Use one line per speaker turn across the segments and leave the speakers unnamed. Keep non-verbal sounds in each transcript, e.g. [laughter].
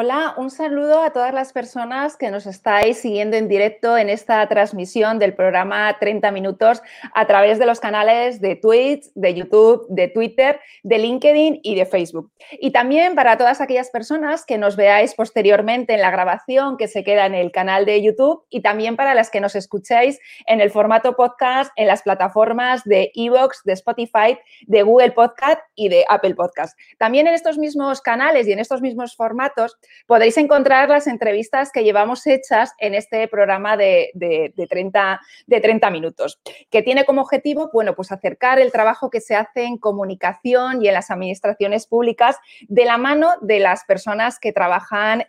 Hola, un saludo a todas las personas que nos estáis siguiendo en directo en esta transmisión del programa 30 Minutos a través de los canales de Twitch, de YouTube, de Twitter, de LinkedIn y de Facebook. Y también para todas aquellas personas que nos veáis posteriormente en la grabación que se queda en el canal de YouTube y también para las que nos escuchéis en el formato podcast en las plataformas de Evox, de Spotify, de Google Podcast y de Apple Podcast. También en estos mismos canales y en estos mismos formatos podéis encontrar las entrevistas que llevamos hechas en este programa de, 30, de 30 minutos, que tiene como objetivo, bueno, pues acercar el trabajo que se hace en comunicación y en las administraciones públicas de la mano de las personas que trabajan,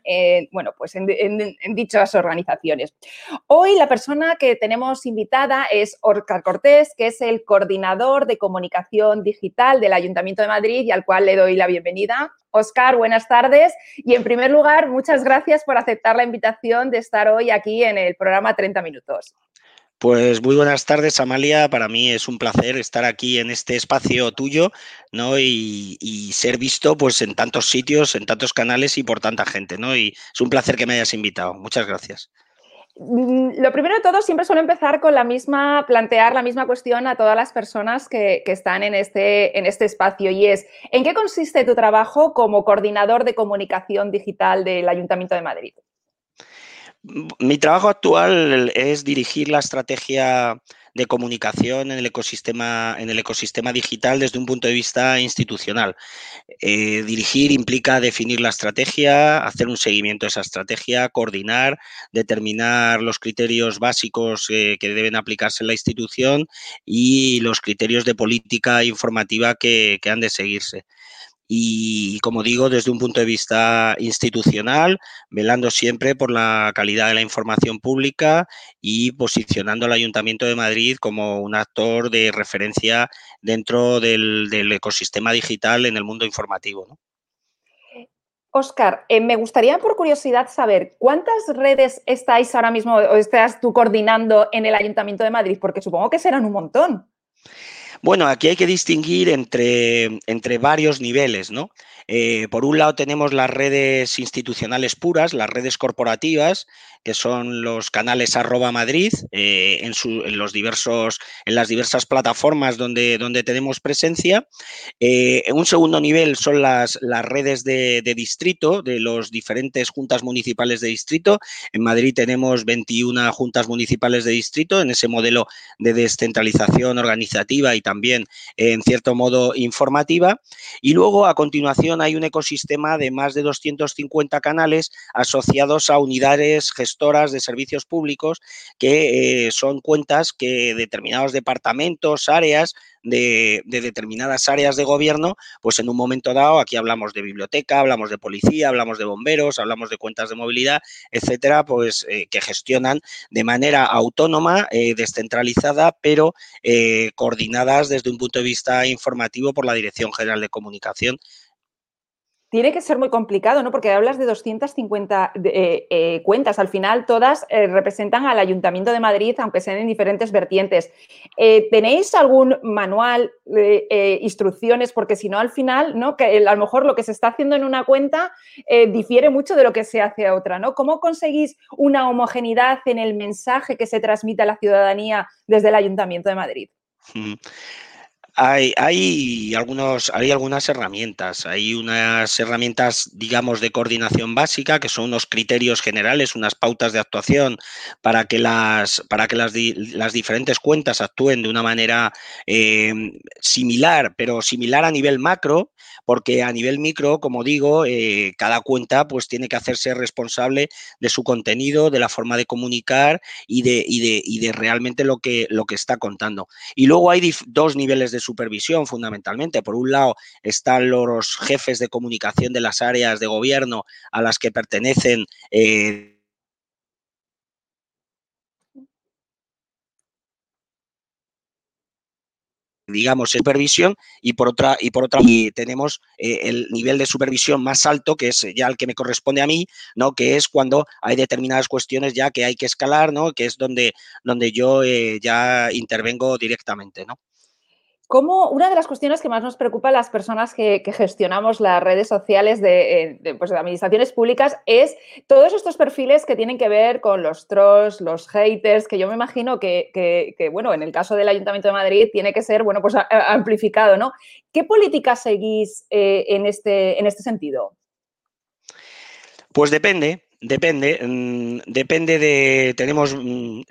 bueno, pues en, dichas organizaciones. Hoy la persona que tenemos invitada es Orcar Cortés, que es el coordinador de comunicación digital del Ayuntamiento de Madrid y al cual le doy la bienvenida. Oscar, buenas tardes. Y en primer lugar, muchas gracias por aceptar la invitación de estar hoy aquí en el programa 30 Minutos.
Pues muy buenas tardes, Amalia. Para mí es un placer estar aquí en este espacio tuyo, ¿no? Y, ser visto pues en tantos sitios, en tantos canales y por tanta gente, ¿no? Y es un placer que me hayas invitado. Muchas gracias.
Mm, lo primero de todo, siempre suelo empezar con la misma, plantear la misma cuestión a todas las personas que, están en este, en este espacio y es, ¿en qué consiste tu trabajo como coordinador de comunicación digital del Ayuntamiento de Madrid?
Mi trabajo actual es dirigir la estrategia de comunicación en el ecosistema, en el ecosistema digital desde un punto de vista institucional. Eh, dirigir implica definir la estrategia, hacer un seguimiento de esa estrategia, coordinar, determinar los criterios básicos eh, que deben aplicarse en la institución y los criterios de política informativa que han de seguirse y, como digo, desde un punto de vista institucional, velando siempre por la calidad de la información pública y posicionando al Ayuntamiento de Madrid como un actor de referencia dentro del, ecosistema digital en el mundo informativo.
Oscar, eh, me gustaría por curiosidad saber cuántas redes estáis ahora mismo o estás tú coordinando en el Ayuntamiento de Madrid, porque supongo que serán un montón.
Bueno, aquí hay que distinguir entre, entre varios niveles, ¿no? Eh, por un lado tenemos las redes institucionales puras, las redes corporativas, que son los canales Madrid, eh, en, los diversos, en las diversas plataformas donde, donde tenemos presencia. Eh, en un segundo nivel son las, las redes de, distrito, de los diferentes juntas municipales de distrito. En Madrid tenemos 21 juntas municipales de distrito en ese modelo de descentralización organizativa y también, en cierto modo, informativa. Y luego, a continuación, hay un ecosistema de más de 250 canales asociados a unidades de servicios públicos que eh, son cuentas que determinados departamentos, áreas de, determinadas áreas de gobierno, pues en un momento dado, aquí hablamos de biblioteca, hablamos de policía, hablamos de bomberos, hablamos de cuentas de movilidad, etcétera, pues eh, que gestionan de manera autónoma, eh, descentralizada, pero coordinadas desde un punto de vista informativo por la Dirección General de Comunicación
tiene que ser muy complicado, ¿no? Porque hablas de 250 eh, eh, cuentas. Al final, todas eh, representan al Ayuntamiento de Madrid, aunque sean en diferentes vertientes. ¿Tenéis algún manual, instrucciones? Porque si no, al final, ¿no? Que a lo mejor lo que se está haciendo en una cuenta difiere mucho de lo que se hace a otra, ¿no? ¿Cómo conseguís una homogeneidad en el mensaje que se transmite a la ciudadanía desde el Ayuntamiento de Madrid?
Hay, algunos, hay algunas herramientas, hay unas herramientas, digamos, de coordinación básica, que son unos criterios generales, unas pautas de actuación para que las, para que las, las diferentes cuentas actúen de una manera eh, similar, pero similar a nivel macro, porque a nivel micro, como digo, eh, cada cuenta pues tiene que hacerse responsable de su contenido, de la forma de comunicar y de, de, de realmente lo que, lo que está contando. Y luego hay dos niveles de supervisión fundamentalmente. Por un lado están los jefes de comunicación de las áreas de gobierno a las que pertenecen. Eh, digamos, supervisión y por otra, y por otra tenemos eh, el nivel de supervisión más alto, que es ya el que me corresponde a mí, ¿no? Que es cuando hay determinadas cuestiones ya que hay que escalar, ¿no? Que es donde, donde yo eh, ya intervengo directamente, ¿no?
Como una de las cuestiones que más nos preocupa a las personas que, gestionamos las redes sociales eh, pues, de, administraciones públicas es todos estos perfiles que tienen que ver con los trolls, los haters, que yo me imagino que, bueno, en el caso del Ayuntamiento de Madrid tiene que ser, bueno, pues amplificado, ¿no? ¿Qué política seguís eh, en, este, en este sentido?
Pues depende, Depende, mm, depende de, tenemos mm,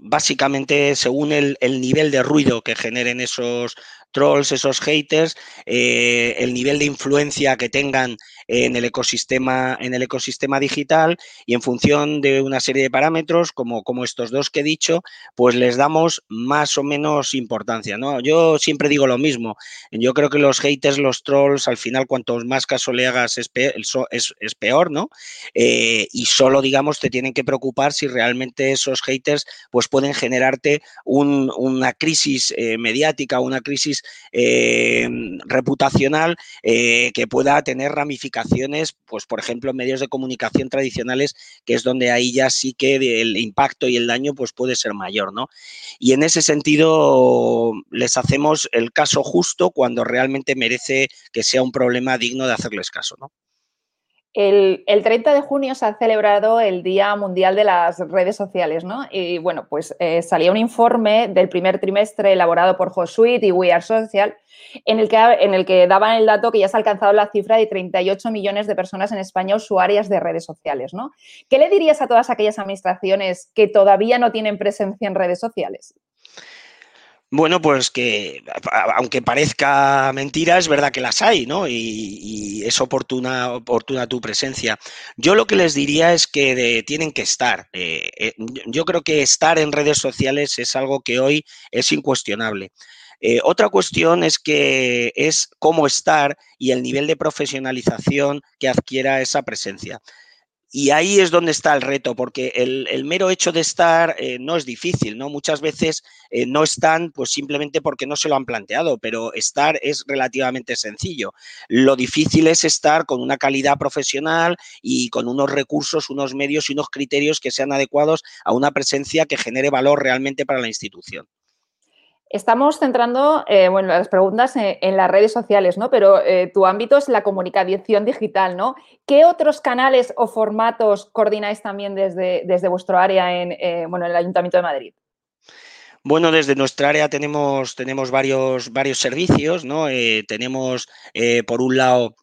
básicamente según el, el, nivel de ruido que generen esos trolls, esos haters, eh, el nivel de influencia que tengan en el ecosistema, en el ecosistema digital y en función de una serie de parámetros, como, como estos dos que he dicho, pues les damos más o menos importancia. ¿no? Yo siempre digo lo mismo. Yo creo que los haters, los trolls, al final, cuanto más caso le hagas, es peor, ¿no? Eh, y solo, digamos, te tienen que preocupar si realmente esos haters pues pueden generarte una crisis eh, mediática, una crisis eh, reputacional que pueda tener ramificaciones pues por ejemplo, medios de comunicación tradicionales, que es donde ahí ya sí que el impacto y el daño pues puede ser mayor, ¿no? Y en ese sentido les hacemos el caso justo cuando realmente merece que sea un problema digno de hacerles caso, ¿no?
El, 30 de junio se ha celebrado el Día Mundial de las Redes Sociales, ¿no? Y bueno, pues eh, salía un informe del primer trimestre elaborado por Josuit y We Are Social, en el, que, daban el dato que ya se ha alcanzado la cifra de 38 millones de personas en España usuarias de redes sociales, ¿no? ¿Qué le dirías a todas aquellas administraciones que todavía no tienen presencia en redes sociales?
Bueno, pues que aunque parezca mentira, es verdad que las hay, ¿no? Y, es oportuna, tu presencia. Yo lo que les diría es que tienen que estar. Eh, eh, yo creo que estar en redes sociales es algo que hoy es incuestionable. Eh, otra cuestión es que es cómo estar y el nivel de profesionalización que adquiera esa presencia. Y ahí es donde está el reto, porque el, mero hecho de estar eh, no es difícil, ¿no? Muchas veces eh, no están pues simplemente porque no se lo han planteado, pero estar es relativamente sencillo. Lo difícil es estar con una calidad profesional y con unos recursos, unos medios y unos criterios que sean adecuados a una presencia que genere valor realmente para la institución.
Estamos centrando eh, bueno, las preguntas en, las redes sociales, ¿no? Pero eh, tu ámbito es la comunicación digital, ¿no? ¿Qué otros canales o formatos coordináis también desde, desde vuestro área en, eh, bueno, en el Ayuntamiento de Madrid?
Bueno, desde nuestra área tenemos, tenemos varios, varios servicios, ¿no? tenemos, por un lado,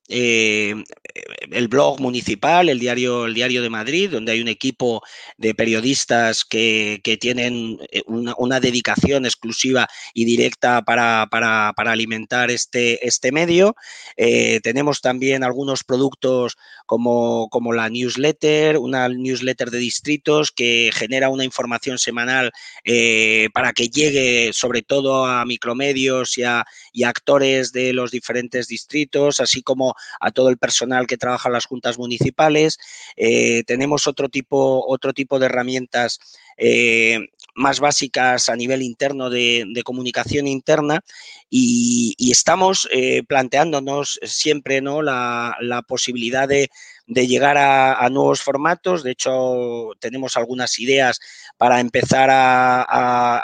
el blog municipal, el diario, el diario de Madrid, donde hay un equipo de periodistas que, tienen eh, una, dedicación exclusiva y directa para, alimentar este, este medio. Eh, tenemos también algunos productos como, como, la newsletter, una newsletter de distritos que genera una información semanal eh, que llegue sobre todo a micromedios y a, y actores de los diferentes distritos, así como a todo el personal que trabaja en las juntas municipales. Eh, tenemos otro tipo, otro tipo de herramientas eh, más básicas a nivel interno de, comunicación interna y, estamos eh, planteándonos siempre ¿no? la, posibilidad de, llegar a, nuevos formatos. De hecho, tenemos algunas ideas para empezar a,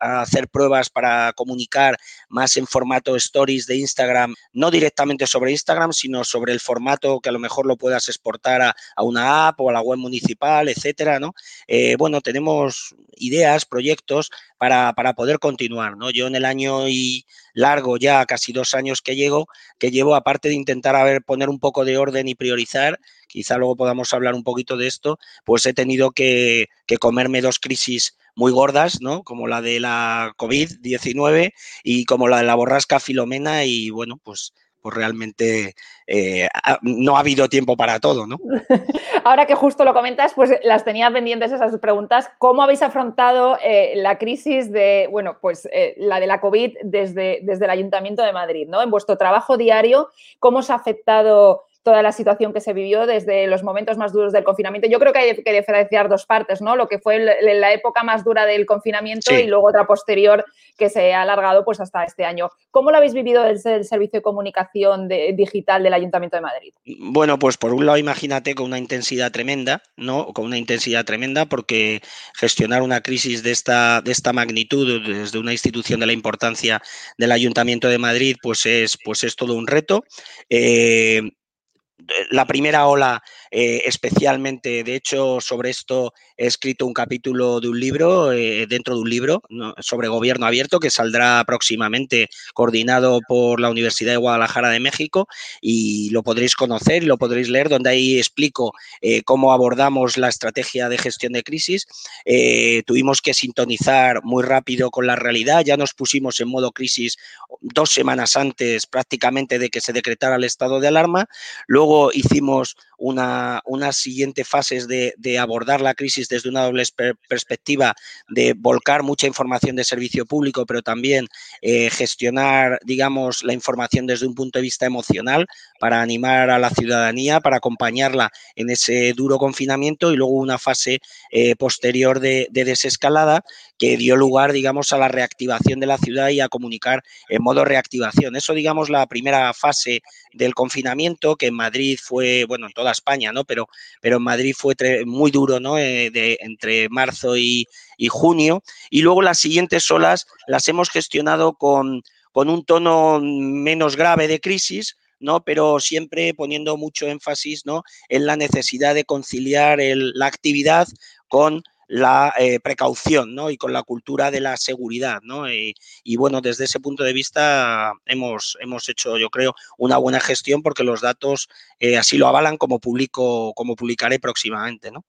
hacer pruebas para comunicar más en formato stories de Instagram, no directamente sobre Instagram, sino sobre el formato que a lo mejor lo puedas exportar a, una app o a la web municipal, etcétera, ¿no? Eh, bueno, tenemos ideas, proyectos para, poder continuar, ¿no? Yo en el año y largo, ya casi dos años que llego, que llevo, aparte de intentar a ver, poner un poco de orden y priorizar, quizá luego podamos hablar un poquito de esto, pues he tenido que, que comerme dos crisis muy gordas, ¿no? Como la de la COVID-19 y como la de la borrasca Filomena y bueno, pues pues realmente eh, no ha habido tiempo para todo, ¿no? [laughs]
Ahora que justo lo comentas, pues las tenía pendientes esas preguntas. ¿Cómo habéis afrontado eh, la crisis de, bueno, pues eh, la de la COVID desde, desde el Ayuntamiento de Madrid, ¿no? En vuestro trabajo diario, ¿cómo os ha afectado toda la situación que se vivió desde los momentos más duros del confinamiento. Yo creo que hay que diferenciar dos partes, ¿no? Lo que fue la época más dura del confinamiento y luego otra posterior que se ha alargado pues hasta este año. ¿Cómo lo habéis vivido desde el servicio de comunicación digital del Ayuntamiento de Madrid?
Bueno, pues por un lado imagínate con una intensidad tremenda, ¿no? Con una intensidad tremenda porque gestionar una crisis de esta, de esta magnitud desde una institución de la importancia del Ayuntamiento de Madrid, pues es, pues es todo un reto. Eh, la primera ola eh, especialmente, de hecho, sobre esto he escrito un capítulo de un libro, eh, dentro de un libro, sobre gobierno abierto, que saldrá próximamente, coordinado por la Universidad de Guadalajara de México, y lo podréis conocer y lo podréis leer, donde ahí explico eh, cómo abordamos la estrategia de gestión de crisis. tuvimos que sintonizar muy rápido con la realidad, ya nos pusimos en modo crisis dos semanas antes prácticamente de que se decretara el estado de alarma, luego hicimos una, unas siguientes fases de, abordar la crisis desde una doble perspectiva, de volcar mucha información de servicio público, pero también eh, gestionar, digamos, la información desde un punto de vista emocional para animar a la ciudadanía, para acompañarla en ese duro confinamiento y luego una fase eh, posterior de, de desescalada que dio lugar, digamos, a la reactivación de la ciudad y a comunicar en modo reactivación. Eso, digamos, la primera fase del confinamiento, que en Madrid fue, bueno, en toda España, ¿no? Pero, pero en Madrid fue muy duro, ¿no? Eh, de, entre marzo y, junio. Y luego las siguientes olas las hemos gestionado con, con un tono menos grave de crisis, ¿no? Pero siempre poniendo mucho énfasis, ¿no? En la necesidad de conciliar la actividad con la eh, precaución ¿no? y con la cultura de la seguridad. ¿no? Y, bueno, desde ese punto de vista hemos, hemos hecho, yo creo, una buena gestión porque los datos eh, así lo avalan como publico, como publicaré próximamente. ¿no?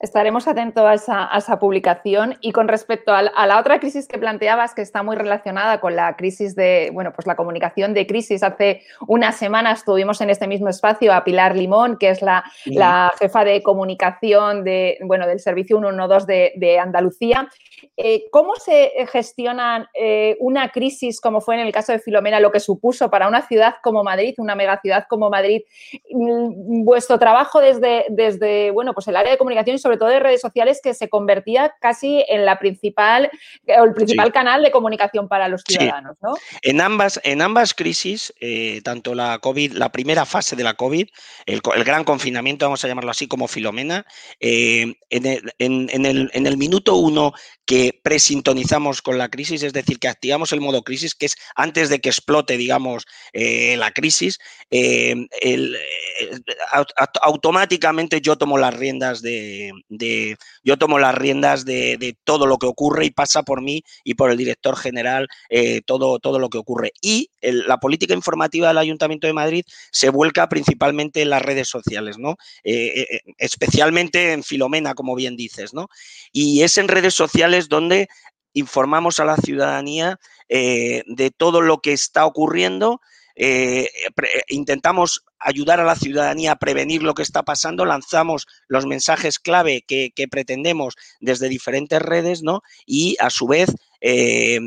Estaremos atentos a esa, publicación. Y con respecto a, la otra crisis que planteabas, que está muy relacionada con la crisis de, bueno, pues la comunicación de crisis, hace unas semanas tuvimos en este mismo espacio a Pilar Limón, que es la, jefa de comunicación de, bueno, del Servicio 112 de, de Andalucía. Eh, ¿Cómo se gestiona eh, una crisis como fue en el caso de Filomena, lo que supuso para una ciudad como Madrid, una megaciudad como Madrid? Mm, vuestro trabajo desde, desde bueno, pues el área de comunicación y sobre todo de redes sociales que se convertía casi en la principal o el principal canal de comunicación para los ciudadanos, ¿no?
En ambas, en ambas crisis, eh, tanto la COVID, la primera fase de la COVID, el, gran confinamiento, vamos a llamarlo así, como Filomena, eh, en, el, en, el, en el minuto uno que presintonizamos con la crisis, es decir, que activamos el modo crisis, que es antes de que explote, digamos, eh, la crisis, el, automáticamente yo tomo las riendas de, yo tomo las riendas de, todo lo que ocurre y pasa por mí y por el director general eh, todo, todo lo que ocurre. Y la política informativa del Ayuntamiento de Madrid se vuelca principalmente en las redes sociales, ¿no? Eh, eh, especialmente en Filomena, como bien dices, ¿no? Y es en redes sociales donde informamos a la ciudadanía de todo lo que está ocurriendo, eh, eh, intentamos ayudar a la ciudadanía a prevenir lo que está pasando, lanzamos los mensajes clave que, pretendemos desde diferentes redes, ¿no? Y a su vez eh,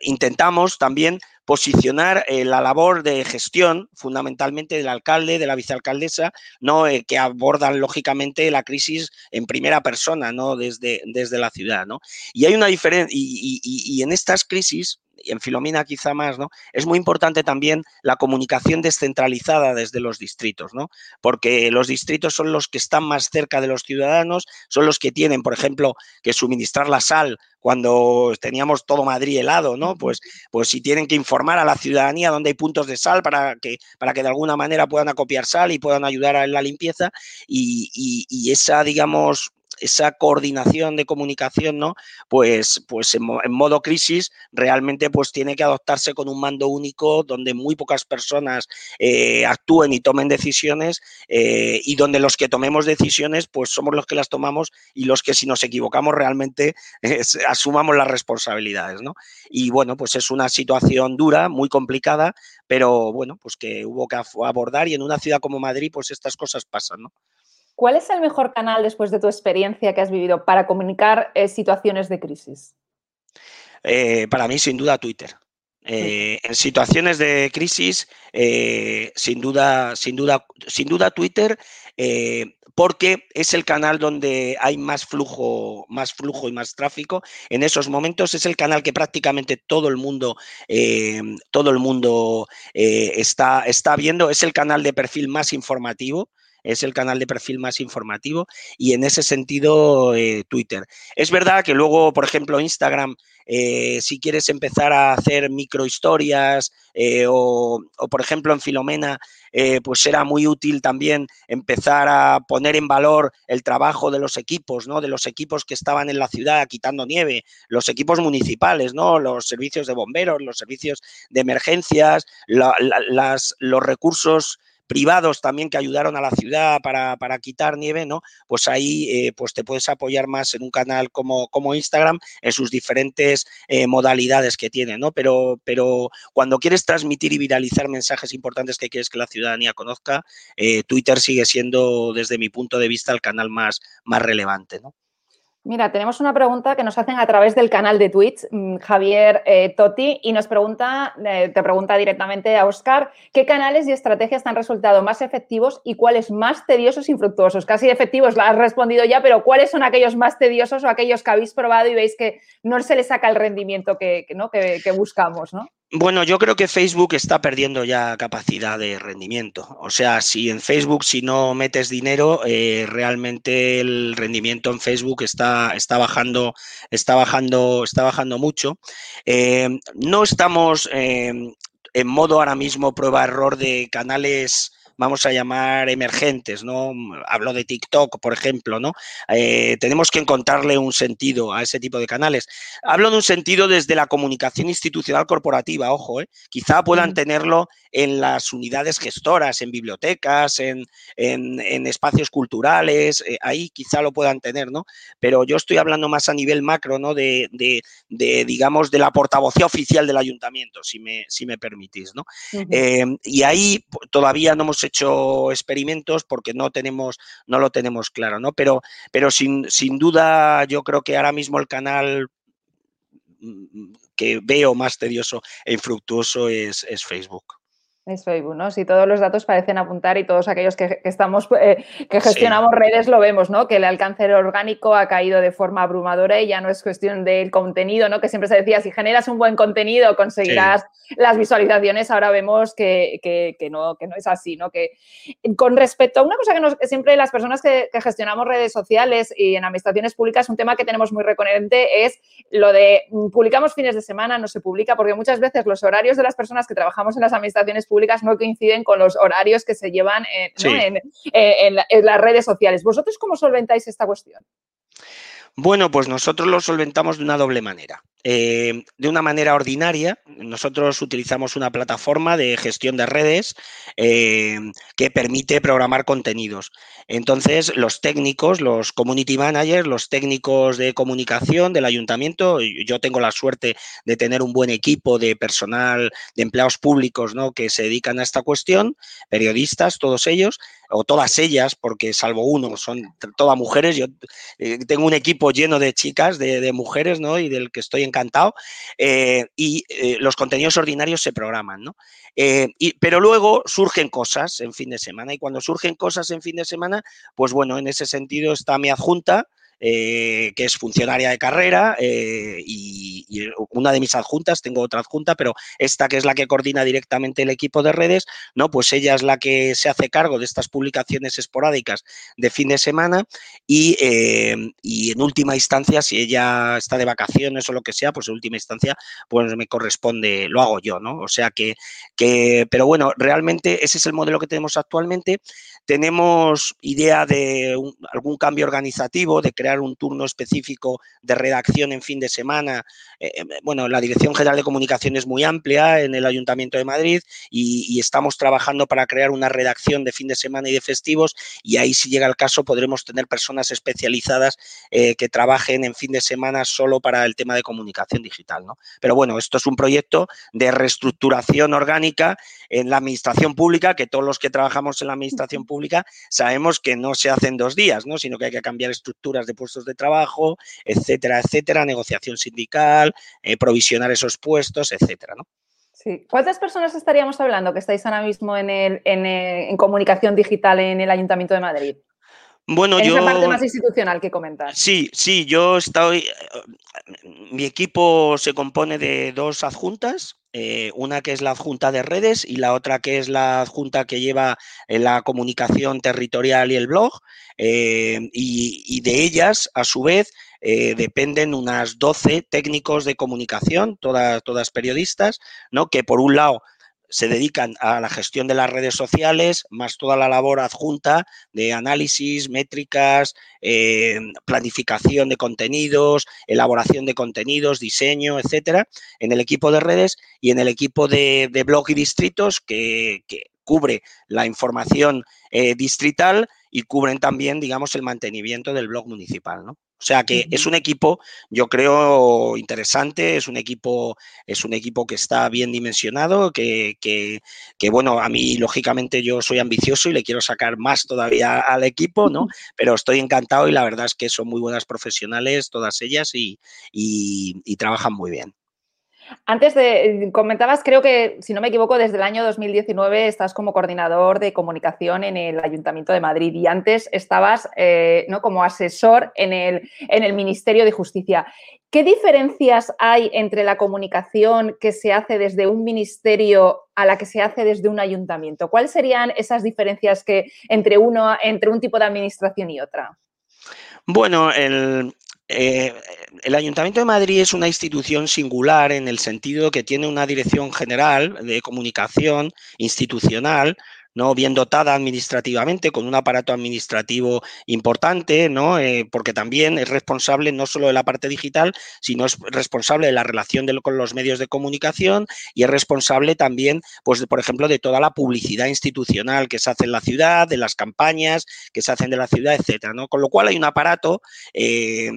intentamos también posicionar la labor de gestión, fundamentalmente del alcalde, de la vicealcaldesa, ¿no? que abordan lógicamente la crisis en primera persona, ¿no? Desde, desde la ciudad, ¿no? Y hay una diferencia, y en estas crisis y en Filomena quizá más, ¿no? Es muy importante también la comunicación descentralizada desde los distritos, ¿no? Porque los distritos son los que están más cerca de los ciudadanos, son los que tienen, por ejemplo, que suministrar la sal cuando teníamos todo Madrid helado, ¿no? Pues, pues si tienen que informar a la ciudadanía dónde hay puntos de sal para que, para que de alguna manera puedan acopiar sal y puedan ayudar en la limpieza y, y esa, digamos, esa coordinación de comunicación, ¿no? Pues, pues en, modo crisis realmente pues tiene que adoptarse con un mando único donde muy pocas personas eh, actúen y tomen decisiones eh, y donde los que tomemos decisiones pues somos los que las tomamos y los que si nos equivocamos realmente [laughs] asumamos las responsabilidades, ¿no? Y bueno, pues es una situación dura, muy complicada, pero bueno, pues que hubo que abordar y en una ciudad como Madrid pues estas cosas pasan, ¿no?
¿Cuál es el mejor canal después de tu experiencia que has vivido para comunicar eh, situaciones de crisis?
Eh, para mí, sin duda, Twitter. Eh, en situaciones de crisis, eh, sin duda, sin duda, sin duda Twitter, eh, porque es el canal donde hay más flujo, más flujo y más tráfico. En esos momentos es el canal que prácticamente todo el mundo, todo el mundo está, está viendo. Es el canal de perfil más informativo es el canal de perfil más informativo y en ese sentido Twitter. Es verdad que luego, por ejemplo, Instagram eh, si quieres empezar a hacer microhistorias eh, o, por ejemplo, en Filomena, eh, pues será muy útil también empezar a poner en valor el trabajo de los equipos, ¿no? De los equipos que estaban en la ciudad quitando nieve, los equipos municipales, ¿no? Los servicios de bomberos, los servicios de emergencias, las, los recursos privados también que ayudaron a la ciudad para, quitar nieve, ¿no? Pues ahí eh, pues te puedes apoyar más en un canal como, como Instagram en sus diferentes eh, modalidades que tiene, ¿no? Pero, pero cuando quieres transmitir y viralizar mensajes importantes que quieres que la ciudadanía conozca, eh, Twitter sigue siendo, desde mi punto de vista, el canal más, más relevante, ¿no?
Mira, tenemos una pregunta que nos hacen a través del canal de Twitch, mm, Javier eh, Totti, y nos pregunta, eh, te pregunta directamente a Oscar, ¿qué canales y estrategias te han resultado más efectivos y cuáles más tediosos y infructuosos? Casi efectivos, lo has respondido ya, pero ¿cuáles son aquellos más tediosos o aquellos que habéis probado y veis que no se le saca el rendimiento que, ¿no? que buscamos? ¿no?
Bueno, yo creo que Facebook está perdiendo ya capacidad de rendimiento. O sea, si en Facebook, si no metes dinero, eh, realmente el rendimiento en Facebook está, está bajando, está bajando, está bajando mucho. Eh, no estamos eh, en modo ahora mismo prueba-error de canales vamos a llamar emergentes, ¿no? Hablo de TikTok, por ejemplo, ¿no? Eh, tenemos que encontrarle un sentido a ese tipo de canales. Hablo de un sentido desde la comunicación institucional corporativa, ojo, ¿eh? Quizá puedan tenerlo en las unidades gestoras, en bibliotecas, en, espacios culturales, eh, ahí quizá lo puedan tener, ¿no? Pero yo estoy hablando más a nivel macro, ¿no? De, digamos, de la portavocía oficial del ayuntamiento, si me, si me permitís, ¿no? y ahí todavía no hemos hecho experimentos porque no tenemos, no lo tenemos claro, ¿no? Pero, pero sin, sin duda yo creo que ahora mismo el canal mm, que veo más tedioso e infructuoso es, es Facebook.
Es Facebook, ¿no? Si todos los datos parecen apuntar y todos aquellos que, estamos, eh, que gestionamos redes lo vemos, ¿no? Que el alcance orgánico ha caído de forma abrumadora y ya no es cuestión del contenido, ¿no? Que siempre se decía, si generas un buen contenido conseguirás las visualizaciones, ahora vemos que, no, que no es así, ¿no? Que con respecto a una cosa que nos, siempre las personas que, gestionamos redes sociales y en administraciones públicas, un tema que tenemos muy recurrente es lo de mm, publicamos fines de semana, no se publica, porque muchas veces los horarios de las personas que trabajamos en las administraciones públicas no coinciden con los horarios que se llevan en, en las redes sociales. ¿Vosotros cómo solventáis esta cuestión?
Bueno, pues nosotros lo solventamos de una doble manera. Eh, de una manera ordinaria, nosotros utilizamos una plataforma de gestión de redes eh, que permite programar contenidos. Entonces, los técnicos, los community managers, los técnicos de comunicación del ayuntamiento, yo tengo la suerte de tener un buen equipo de personal, de empleados públicos ¿no? que se dedican a esta cuestión, periodistas, todos ellos, o todas ellas, porque salvo uno, son todas mujeres. Yo eh, tengo un equipo lleno de chicas, de, mujeres, ¿no? Y del que estoy encantado. Eh, y eh, los contenidos ordinarios se programan, ¿no? Pero luego surgen cosas en fin de semana. Y cuando surgen cosas en fin de semana, pues bueno, en ese sentido está mi adjunta, eh, que es funcionaria de carrera eh, y, una de mis adjuntas, tengo otra adjunta, pero esta que es la que coordina directamente el equipo de redes, ¿no? Pues ella es la que se hace cargo de estas publicaciones esporádicas de fin de semana y, eh, en última instancia, si ella está de vacaciones o lo que sea, pues en última instancia, pues me corresponde, lo hago yo, ¿no? O sea que, que pero bueno, realmente ese es el modelo que tenemos actualmente. Tenemos idea de algún cambio organizativo, de crear un turno específico de redacción en fin de semana. Eh, eh, bueno, la Dirección General de Comunicación es muy amplia en el Ayuntamiento de Madrid y, estamos trabajando para crear una redacción de fin de semana y de festivos y ahí si llega el caso podremos tener personas especializadas eh, que trabajen en fin de semana solo para el tema de comunicación digital. ¿no? Pero bueno, esto es un proyecto de reestructuración orgánica en la administración pública, que todos los que trabajamos en la administración pública sabemos que no se hace en dos días, ¿no? sino que hay que cambiar estructuras de puestos de trabajo, etcétera, etcétera, negociación sindical, eh, provisionar esos puestos, etcétera. ¿no?
Sí. ¿Cuántas personas estaríamos hablando que estáis ahora mismo en, el, en, comunicación digital en el Ayuntamiento de Madrid?
Bueno,
en
yo.
Esa parte más institucional que comentas.
Sí, sí, yo estoy. Mi equipo se compone de dos adjuntas, eh, una que es la adjunta de redes y la otra que es la adjunta que lleva eh, la comunicación territorial y el blog. Eh, y, de ellas, a su vez, dependen unas 12 técnicos de comunicación, todas, todas periodistas, ¿no? que por un lado se dedican a la gestión de las redes sociales, más toda la labor adjunta de análisis, métricas, eh, planificación de contenidos, elaboración de contenidos, diseño, etcétera, en el equipo de redes y en el equipo de, blog y distritos que, cubre la información eh, distrital y cubren también, digamos, el mantenimiento del blog municipal, ¿no? O sea que es un equipo, yo creo, interesante, es un equipo, es un equipo que está bien dimensionado, que, que, bueno, a mí, lógicamente, yo soy ambicioso y le quiero sacar más todavía al equipo, ¿no? Pero estoy encantado y la verdad es que son muy buenas profesionales, todas ellas, y, y trabajan muy bien.
Antes de, comentabas, creo que, si no me equivoco, desde el año 2019 estás como coordinador de comunicación en el Ayuntamiento de Madrid y antes estabas eh, ¿no? como asesor en el, en el Ministerio de Justicia. ¿Qué diferencias hay entre la comunicación que se hace desde un ministerio a la que se hace desde un ayuntamiento? ¿Cuáles serían esas diferencias que entre, uno, entre un tipo de administración y otra?
Bueno, el, eh, el Ayuntamiento de Madrid es una institución singular en el sentido que tiene una dirección general de comunicación institucional ¿no? bien dotada administrativamente, con un aparato administrativo importante, ¿no? Eh, porque también es responsable no solo de la parte digital, sino es responsable de la relación con los medios de comunicación y es responsable también, pues, por ejemplo, de toda la publicidad institucional que se hace en la ciudad, de las campañas que se hacen de la ciudad, etcétera. ¿no? Con lo cual hay un aparato eh,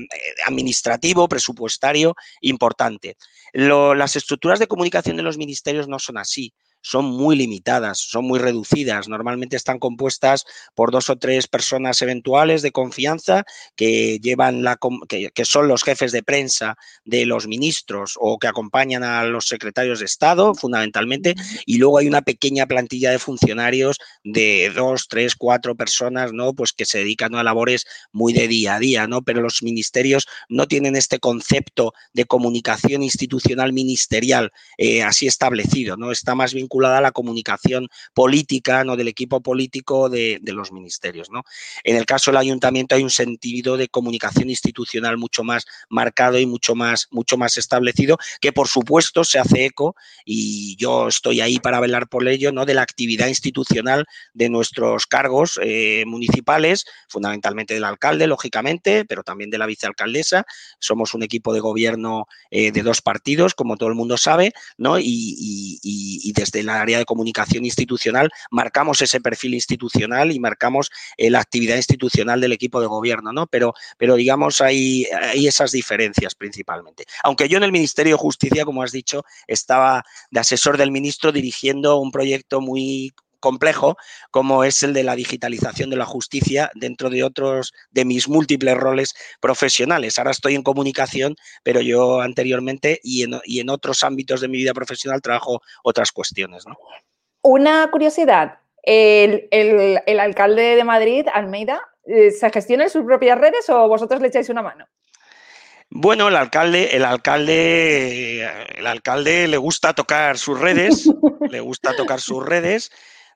administrativo, presupuestario importante. las estructuras de comunicación de los ministerios no son así son muy limitadas, son muy reducidas. Normalmente están compuestas por dos o tres personas eventuales de confianza que llevan la que, son los jefes de prensa de los ministros o que acompañan a los secretarios de Estado, fundamentalmente, y luego hay una pequeña plantilla de funcionarios de dos, tres, cuatro personas, ¿no? Pues que se dedican a labores muy de día a día, ¿no? Pero los ministerios no tienen este concepto de comunicación institucional ministerial eh, así establecido, ¿no? Está más vinculado la comunicación política, ¿no? Del equipo político de, los ministerios, ¿no? En el caso del ayuntamiento hay un sentido de comunicación institucional mucho más marcado y mucho más, mucho más establecido, que por supuesto se hace eco, y yo estoy ahí para velar por ello, ¿no? De la actividad institucional de nuestros cargos eh, municipales, fundamentalmente del alcalde, lógicamente, pero también de la vicealcaldesa. Somos un equipo de gobierno eh, de dos partidos, como todo el mundo sabe, ¿no? y desde la área de comunicación institucional marcamos ese perfil institucional y marcamos eh, la actividad institucional del equipo de gobierno, ¿no? Pero, pero digamos, hay, hay esas diferencias principalmente. Aunque yo en el Ministerio de Justicia, como has dicho, estaba de asesor del ministro dirigiendo un proyecto muy complejo como es el de la digitalización de la justicia dentro de otros de mis múltiples roles profesionales. Ahora estoy en comunicación, pero yo anteriormente y en, y en otros ámbitos de mi vida profesional trabajo otras cuestiones.
Una curiosidad, el, alcalde de Madrid, Almeida, eh, ¿se gestiona en sus propias redes o vosotros le echáis una mano?
Bueno, el alcalde, el alcalde, el alcalde le gusta tocar sus redes, le gusta tocar sus redes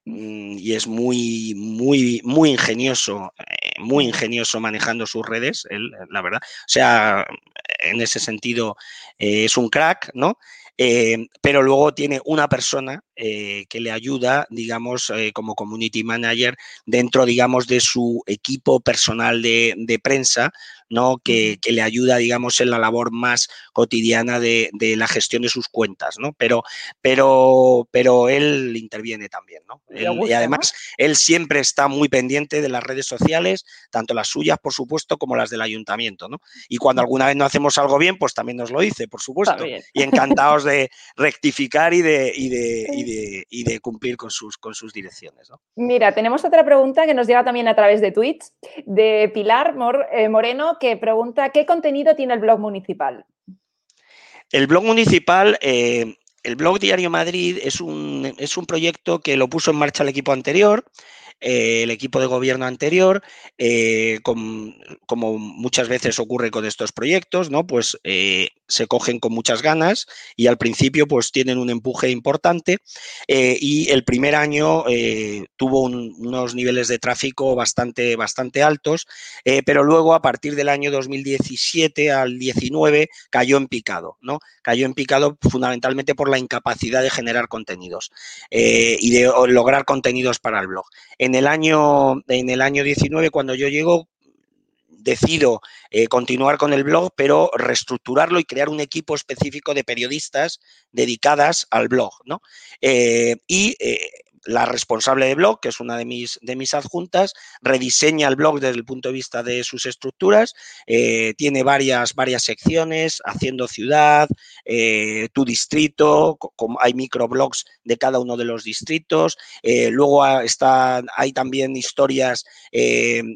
y es muy, muy, muy ingenioso, eh, muy ingenioso manejando sus redes, la verdad. O sea, en ese sentido eh, es un crack, ¿no? Eh, pero luego tiene una persona que le ayuda, digamos, como community manager dentro, digamos, de su equipo personal de, de prensa, ¿no? Que, le ayuda, digamos, en la labor más cotidiana de, la gestión de sus cuentas, ¿no? Pero, pero, pero él interviene también, ¿no? y además, él siempre está muy pendiente de las redes sociales, tanto las suyas, por supuesto, como las del ayuntamiento, ¿no? Y cuando alguna vez no hacemos algo bien, pues también nos lo dice, por supuesto. Y encantados de rectificar y de, y [laughs] de, y de, cumplir con sus, con sus direcciones, ¿no?
Mira, tenemos otra pregunta que nos llega también a través de tweets de Pilar eh, Moreno que pregunta, ¿qué contenido tiene el blog municipal?
El blog municipal, eh, el blog Diario Madrid es un, es un proyecto que lo puso en marcha el equipo anterior, eh, el equipo de gobierno anterior, eh, como muchas veces ocurre con estos proyectos, ¿no? Pues eh, se cogen con muchas ganas y al principio pues tienen un empuje importante y el primer año tuvo unos niveles de tráfico bastante, bastante altos, pero luego a partir del año 2017 al 19 cayó en picado, ¿no? Cayó en picado fundamentalmente por la incapacidad de generar contenidos y de lograr contenidos para el blog. El año, en el año 19, cuando yo llego, decido eh, continuar con el blog, pero reestructurarlo y crear un equipo específico de periodistas dedicadas al blog. ¿no? Eh, y eh, la responsable de blog, que es una de mis, de mis adjuntas, rediseña el blog desde el punto de vista de sus estructuras, eh, tiene varias, varias secciones, haciendo ciudad, eh, tu distrito, hay microblogs de cada uno de los distritos, eh, luego está, hay también historias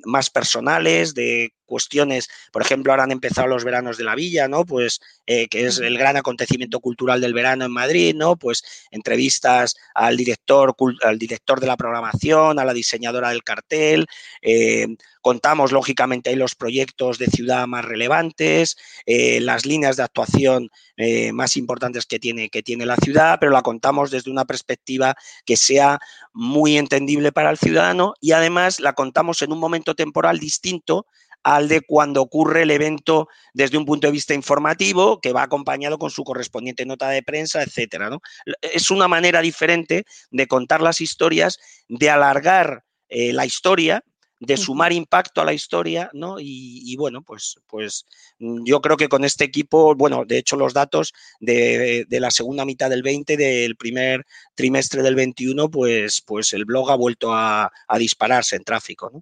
más personales de cuestiones, por ejemplo, ahora han empezado los veranos de la villa, ¿no? Pues que es el gran acontecimiento cultural del verano en Madrid, ¿no? Pues entrevistas al director, al director de la programación, a la diseñadora del cartel. Eh, contamos, lógicamente, ahí los proyectos de ciudad más relevantes, eh, las líneas de actuación eh, más importantes que tiene, que tiene la ciudad, pero la contamos desde una perspectiva que sea muy entendible para el ciudadano y además la contamos en un momento temporal distinto al de cuando ocurre el evento desde un punto de vista informativo, que va acompañado con su correspondiente nota de prensa, etcétera. ¿no? Es una manera diferente de contar las historias, de alargar eh, la historia, de sumar impacto a la historia, ¿no? Y, bueno, pues, pues mm, yo creo que con este equipo, bueno, de hecho los datos de, la segunda mitad del 20, del primer trimestre del 21, pues, pues el blog ha vuelto a, a dispararse en tráfico, ¿no?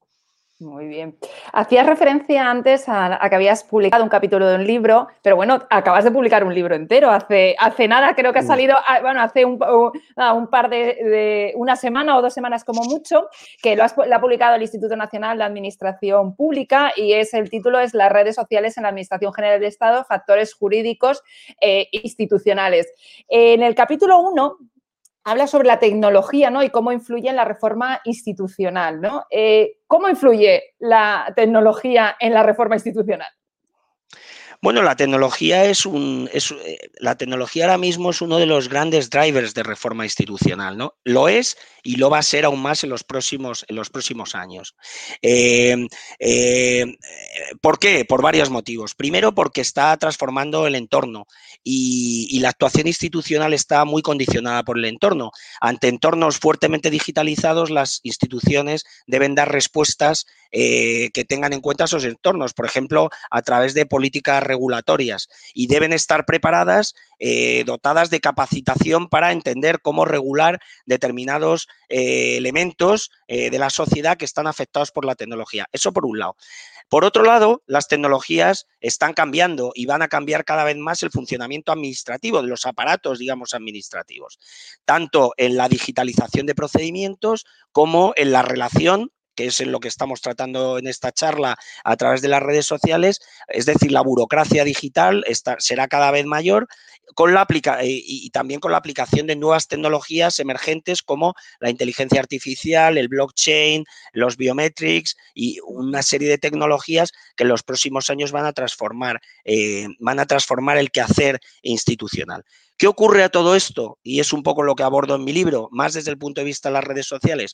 Muy bien. Hacías referencia antes a, que habías publicado un capítulo de un libro, pero bueno, acabas de publicar un libro entero. Hace, hace nada creo que ha salido, ah, bueno, hace un, par de, una semana o dos semanas como mucho, que lo, ha publicado el Instituto Nacional de Administración Pública y es el título es Las redes sociales en la Administración General del Estado, factores jurídicos e institucionales. En el capítulo 1 habla sobre la tecnología ¿no? y cómo influye en la reforma institucional. ¿no? Eh, ¿Cómo influye la tecnología en la reforma institucional?
Bueno, la tecnología es un. Eh, la tecnología ahora mismo es uno de los grandes drivers de reforma institucional, ¿no? Lo es y lo va a ser aún más en los próximos, en los próximos años. Eh, eh, ¿Por qué? Por varios motivos. Primero, porque está transformando el entorno y, la actuación institucional está muy condicionada por el entorno. Ante entornos fuertemente digitalizados, las instituciones deben dar respuestas que tengan en cuenta esos entornos, por ejemplo, a través de políticas regulatorias y deben estar preparadas, eh, dotadas de capacitación para entender cómo regular determinados eh, elementos de la sociedad que están afectados por la tecnología. Eso por un lado. Por otro lado, las tecnologías están cambiando y van a cambiar cada vez más el funcionamiento administrativo de los aparatos, digamos, administrativos, tanto en la digitalización de procedimientos como en la relación que es en lo que estamos tratando en esta charla a través de las redes sociales, es decir, la burocracia digital será cada vez mayor con la y, y, también con la aplicación de nuevas tecnologías emergentes como la inteligencia artificial, el blockchain, los biometrics y una serie de tecnologías que en los próximos años van a transformar, eh, van a transformar el quehacer institucional. ¿Qué ocurre a todo esto? Y es un poco lo que abordo en mi libro, más desde el punto de vista de las redes sociales,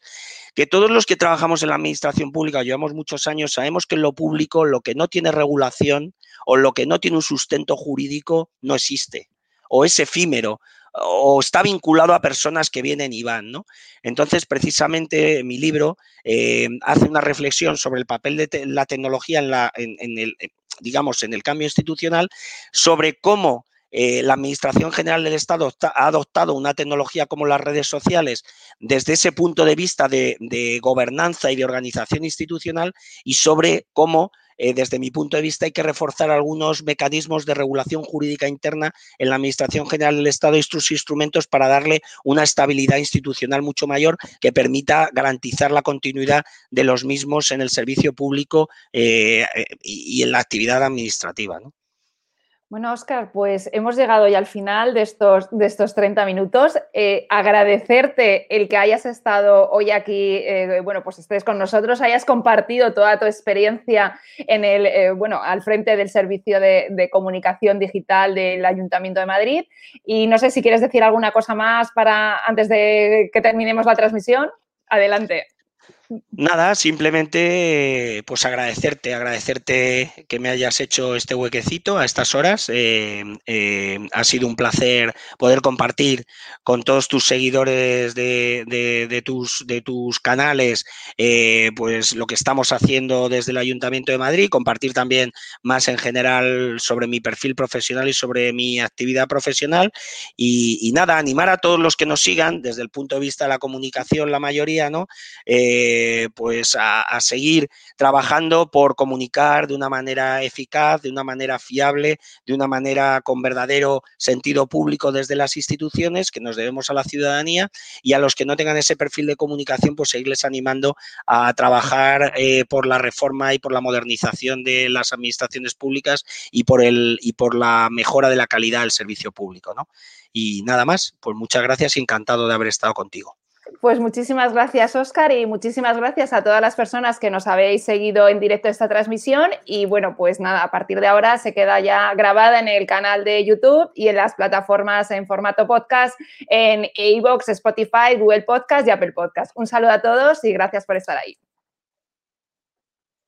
que todos los que trabajamos en la administración pública, llevamos muchos años, sabemos que en lo público lo que no tiene regulación o lo que no tiene un sustento jurídico no existe, o es efímero, o está vinculado a personas que vienen y van, ¿no? Entonces, precisamente mi libro eh, hace una reflexión sobre el papel de la tecnología en, el, digamos, en el cambio institucional, sobre cómo eh, la Administración General del Estado ha adoptado una tecnología como las redes sociales desde ese punto de vista de, gobernanza y de organización institucional y sobre cómo eh, desde mi punto de vista, hay que reforzar algunos mecanismos de regulación jurídica interna en la Administración General del Estado y sus instrumentos para darle una estabilidad institucional mucho mayor que permita garantizar la continuidad de los mismos en el servicio público eh, y, en la actividad administrativa.
Bueno, Oscar, pues hemos llegado ya al final de estos, de estos 30 minutos. Eh, agradecerte el que hayas estado hoy aquí, eh, bueno, pues estés con nosotros, hayas compartido toda tu experiencia en el, eh, bueno, al frente del servicio de, de, comunicación digital del Ayuntamiento de Madrid. Y no sé si quieres decir alguna cosa más para antes de que terminemos la transmisión. Adelante.
Nada, simplemente pues agradecerte, agradecerte que me hayas hecho este huequecito a estas horas. Eh, eh, ha sido un placer poder compartir con todos tus seguidores de, tus, de tus canales eh, pues lo que estamos haciendo desde el Ayuntamiento de Madrid, compartir también más en general sobre mi perfil profesional y sobre mi actividad profesional. Y, nada, animar a todos los que nos sigan desde el punto de vista de la comunicación, la mayoría, ¿no? Pues a, seguir trabajando por comunicar de una manera eficaz, de una manera fiable, de una manera con verdadero sentido público desde las instituciones que nos debemos a la ciudadanía y a los que no tengan ese perfil de comunicación, pues seguirles animando a trabajar eh, por la reforma y por la modernización de las administraciones públicas y por el y por la mejora de la calidad del servicio público, ¿no? Y nada más, pues muchas gracias y encantado de haber estado contigo.
Pues muchísimas gracias, Oscar, y muchísimas gracias a todas las personas que nos habéis seguido en directo esta transmisión. Y bueno, pues nada, a partir de ahora se queda ya grabada en el canal de YouTube y en las plataformas en formato podcast en iVoox, Spotify, Google Podcast y Apple Podcast. Un saludo a todos y gracias por estar ahí.